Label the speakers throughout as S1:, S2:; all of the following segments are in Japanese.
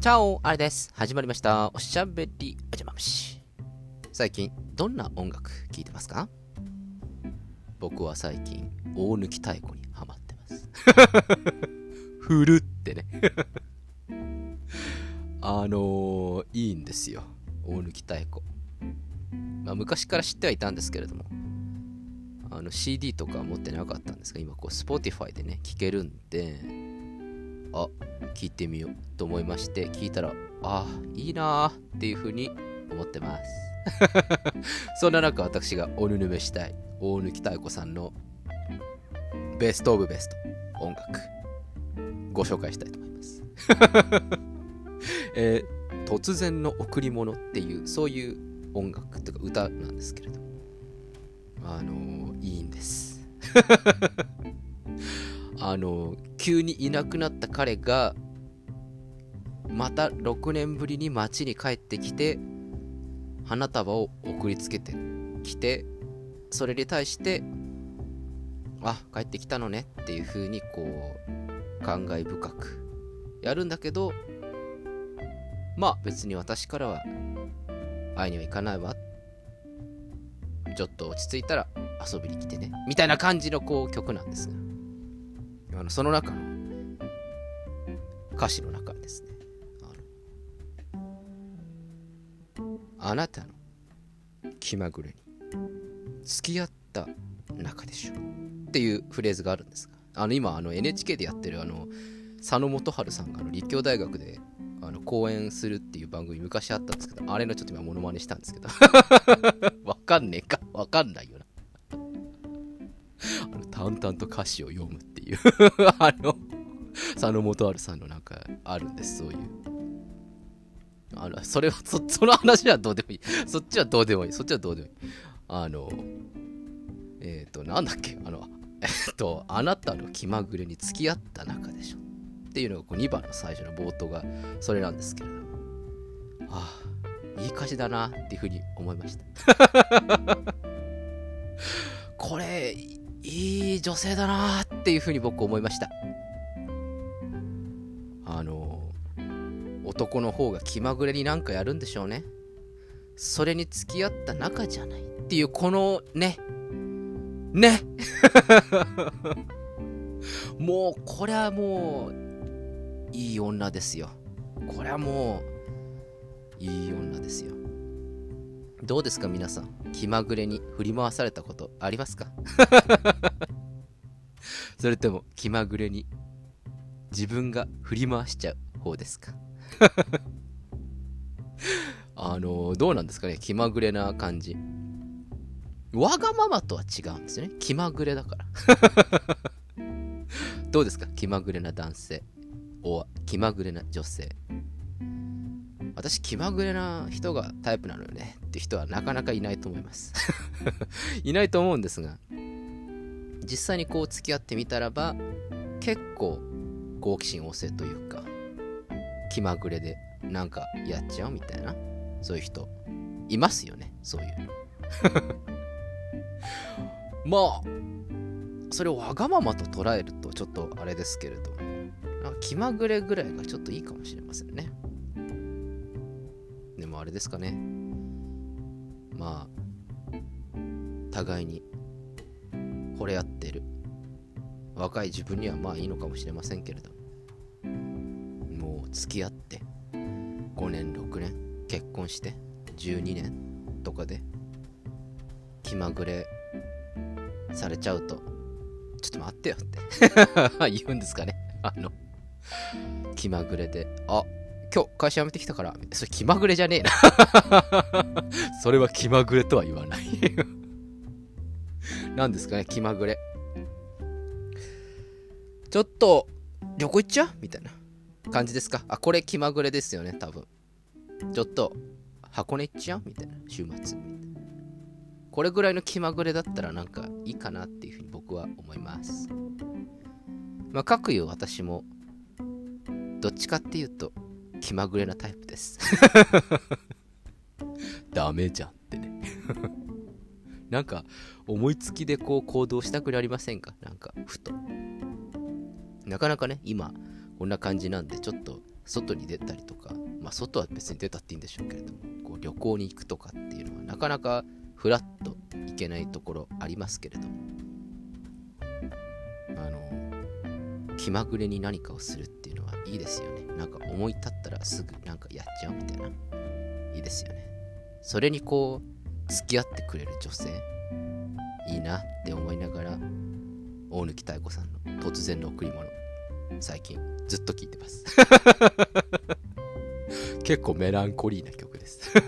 S1: チャオあれです。始まりました。おしゃべりおじゃま虫。最近、どんな音楽聴いてますか？僕は最近、大抜き太鼓にハマってます。ふるってね。あのー、いいんですよ。大抜き太鼓。まあ、昔から知ってはいたんですけれども、あの CD とか持ってなかったんですが、今こう Spotify でね、聴けるんで、あ、聞いてみようと思いまして、聞いたら、あ、いいなーっていう風に思ってます。そんな中、私がおぬぬめしたい、大貫妙子さんのベストオブベスト音楽、ご紹介したいと思います。えー突然の贈り物っていう、そういう音楽とか歌なんですけれど、あのーいいんです。あの急にいなくなった彼が、また6年ぶりに街に帰ってきて、花束を送りつけてきて、それに対して、あ、帰ってきたのねっていう風にこう、感慨深くやるんだけど、まあ別に私からは会いには行かないわ。ちょっと落ち着いたら遊びに来てね。みたいな感じのこう曲なんですが、あのその中の歌詞の中ですね、あのあなたの気まぐれに付き合った中でしょっていうフレーズがあるんですが、あの今あの NHK でやってるあの佐野元春さんがあの立教大学であの講演するっていう番組昔あったんですけど、あれのちょっと今モノマネしたんですけど、わかんねえかわかんないよな。あの淡々と歌詞を読むていう あの佐野元春さんのなんかあるんです、そういう。あの、それは、そ、その話はどうでもいい。そっちはどうでもいい。そっちはどうでもいい。あの、えっ、ー、と、なんだっけ、あの、えっと、あなたの気まぐれに付き合った中でしょ。っていうのがこう2番の最初の冒頭がそれなんですけれども。ああ、いい歌詞だなっていうふうに思いました。これ、いい女性だなっっていうふうに僕思いました。あの、男の方が気まぐれになんかやるんでしょうね。それに付き合った仲じゃないっていうこのね、ね もう、これはもう、いい女ですよ。これはもう、いい女ですよ。どうですか皆さん。気まぐれに振り回されたことありますか？それとも気まぐれに自分が振り回しちゃう方ですか？あのどうなんですかね気まぐれな感じ。わがままとは違うんですよね。気まぐれだから。どうですか？気まぐれな男性。お気まぐれな女性。私、気まぐれな人がタイプなのよねって人はなかなかいないと思います。いないと思うんですが、実際にこう付き合ってみたらば、結構好奇心旺盛というか、気まぐれでなんかやっちゃうみたいな、そういう人、いますよね、そういう。まあ、それをわがままと捉えるとちょっとあれですけれど、気まぐれぐらいがちょっといいかもしれませんね。でもあれですかね。まあ、互いに惚れ合ってる。若い自分にはまあいいのかもしれませんけれど。もう付き合って。5年6年。結婚して。12年とかで。気まぐれされちゃうと。ちょっと待ってよって。言うんですかね。あの。気まぐれで。あ今日会社辞めてきたから。それ気まぐれじゃねえな。それは気まぐれとは言わない何ですかね気まぐれ。ちょっと旅行行っちゃう？みたいな。感じですか？あこれ気まぐれですよね多分。ちょっと箱根行っちゃう？みたいな。週末。これぐらいの気まぐれだったらなんかいいかなっていうふうに僕は思います。まあかくいう私もどっちかっていうと気まぐれなタイプです。ダメじゃんってね。なんか思いつきでこう行動したくなりませんか？なんかふと。なかなかね今こんな感じなんでちょっと外に出たりとか、まあ、外は別に出たっていいんでしょうけれどもこう旅行に行くとかっていうのはなかなかフラッと行けないところありますけれども。あの気まぐれに何かをするっていうのはいいですよね。なんか思い立ったらすぐなんかやっちゃうみたいな。いいですよね。それにこう付き合ってくれる女性いいなって思いながら大貫妙子さんの突然の贈り物最近ずっと聴いてます。結構メランコリーな曲です。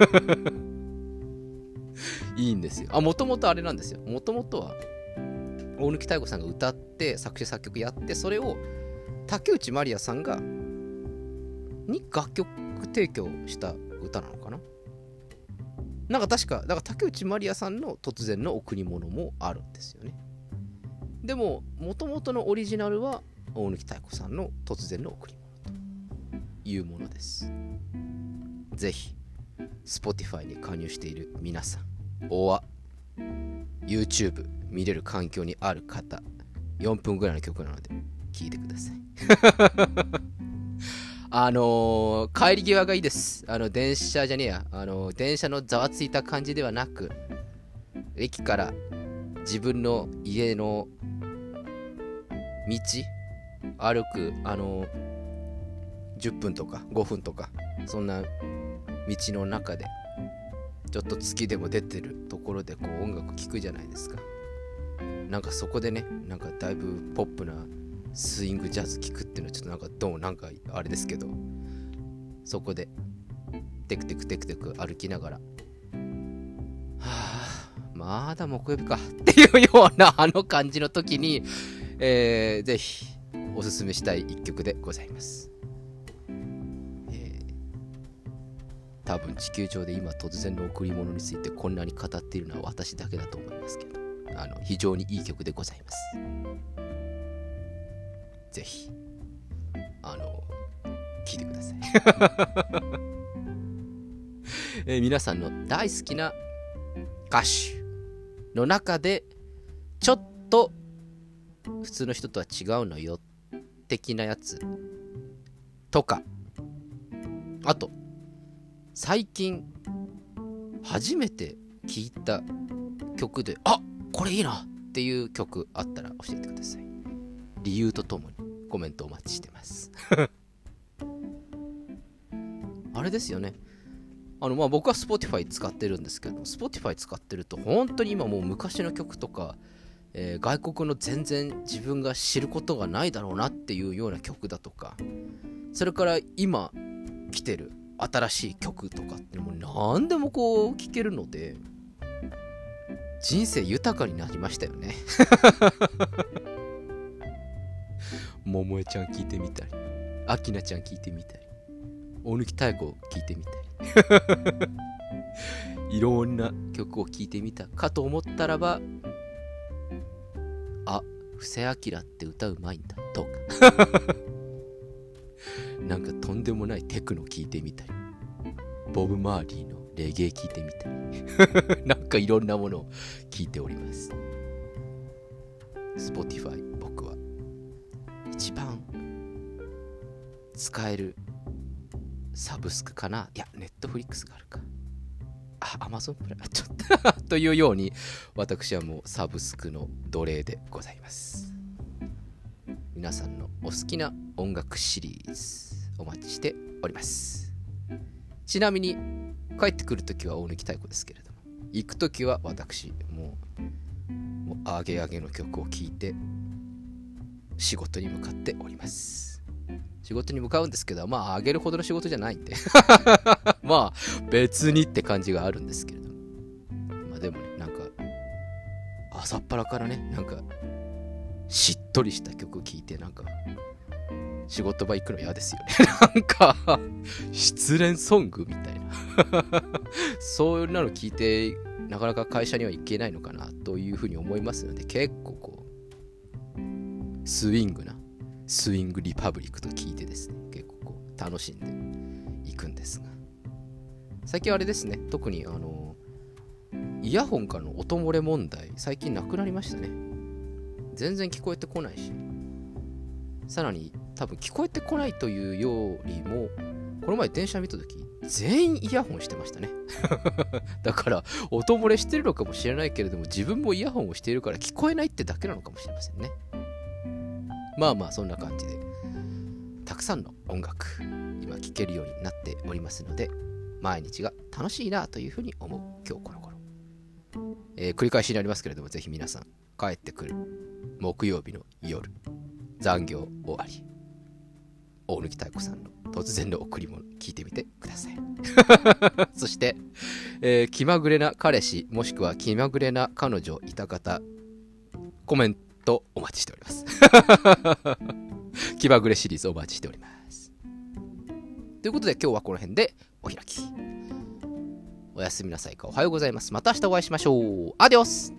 S1: いいんですよ。あもともとあれなんですよ。もともとは大貫妙子さんが歌って作詞作曲やってそれを竹内まりやさんがに楽曲提供した歌なのかななんか確か、だから竹内まりやさんの突然の贈り物もあるんですよね。でも、もともとのオリジナルは大貫妙子さんの突然の贈り物というものです。ぜひ、Spotify に加入している皆さん、おわ、YouTube 見れる環境にある方、4分ぐらいの曲なので、聴いてください。あのー、帰り際がいいです。あの、電車じゃねえや。あのー、電車のざわついた感じではなく、駅から自分の家の道、歩く、あのー、10分とか5分とか、そんな道の中で、ちょっと月でも出てるところでこう音楽聴くじゃないですか。なんかそこでね、なんかだいぶポップなスイングジャズ聴くっていうのはちょっとなんかどうなんかあれですけどそこでテクテクテクテク歩きながらはあまだ木曜日かっていうようなあの感じの時に、えー、ぜひおすすめしたい一曲でございます、えー、多分地球上で今突然の贈り物についてこんなに語っているのは私だけだと思いますけどあの非常にいい曲でございます。ぜひ、あの、聞いてください。えー、皆さんの大好きな歌手の中で、ちょっと普通の人とは違うのよ的なやつとか、あと、最近初めて聴いた曲で、あこれいいなっていう曲あったら教えてください。理由とともにコメントお待ちしてます。あれですよね。あのまあ僕は Spotify 使ってるんですけど Spotify 使ってると本当に今もう昔の曲とか、えー、外国の全然自分が知ることがないだろうなっていうような曲だとかそれから今来てる新しい曲とかってもう何でもこう聴けるので人生豊かになりましたよね。桃江ちゃん聞いてみたり、あきなちゃん聞いてみたり、大貫太鼓聞いてみたり、いろんな曲を聴いてみたかと思ったらば、あ、布施明って歌うまいんだ、とか。なんかとんでもないテクノ聴いてみたり、ボブ・マーリーのレゲエ聴いてみたり、なんかいろんなものを聴いております。Spotify 一番使えるサブスクかな？いや、ネットフリックスがあるか。あ、アマゾンプライム、ちょっと というように、私はもうサブスクの奴隷でございます。皆さんのお好きな音楽シリーズ、お待ちしております。ちなみに、帰ってくるときは大貫太鼓ですけれども、行くときは私、もう、もう、アゲアゲの曲を聴いて、仕事に向かっております。仕事に向かうんですけど、まあ、あげるほどの仕事じゃないんで まあ、別にって感じがあるんですけれども。まあ、でもね、なんか、朝っぱらからね、なんか、しっとりした曲聴いて、なんか、仕事場行くの嫌ですよね。なんか、失恋ソングみたいな そういうの聞いて、なかなか会社には行けないのかなというふうに思いますので、結構こう、スイングなスイングリパブリックと聞いてですね結構こう楽しんでいくんですが。最近あれですね特にあのイヤホンからの音漏れ問題最近なくなりましたね。全然聞こえてこないし。さらに多分聞こえてこないというよりもこの前電車見た時全員イヤホンしてましたね。だから音漏れしてるのかもしれないけれども自分もイヤホンをしているから聞こえないってだけなのかもしれませんね。まあまあそんな感じでたくさんの音楽今聴けるようになっておりますので毎日が楽しいなというふうに思う今日この頃、えー、繰り返しになりますけれどもぜひ皆さん帰ってくる木曜日の夜残業終わり大貫妙子さんの突然の贈り物聞いてみてください。そして、えー、気まぐれな彼氏もしくは気まぐれな彼女いた方コメントトお待ちしております。気まぐれシリーズお待ちしております。ということで今日はこの辺でお開き。おやすみなさいか。おはようございます。また明日お会いしましょう。アディオス。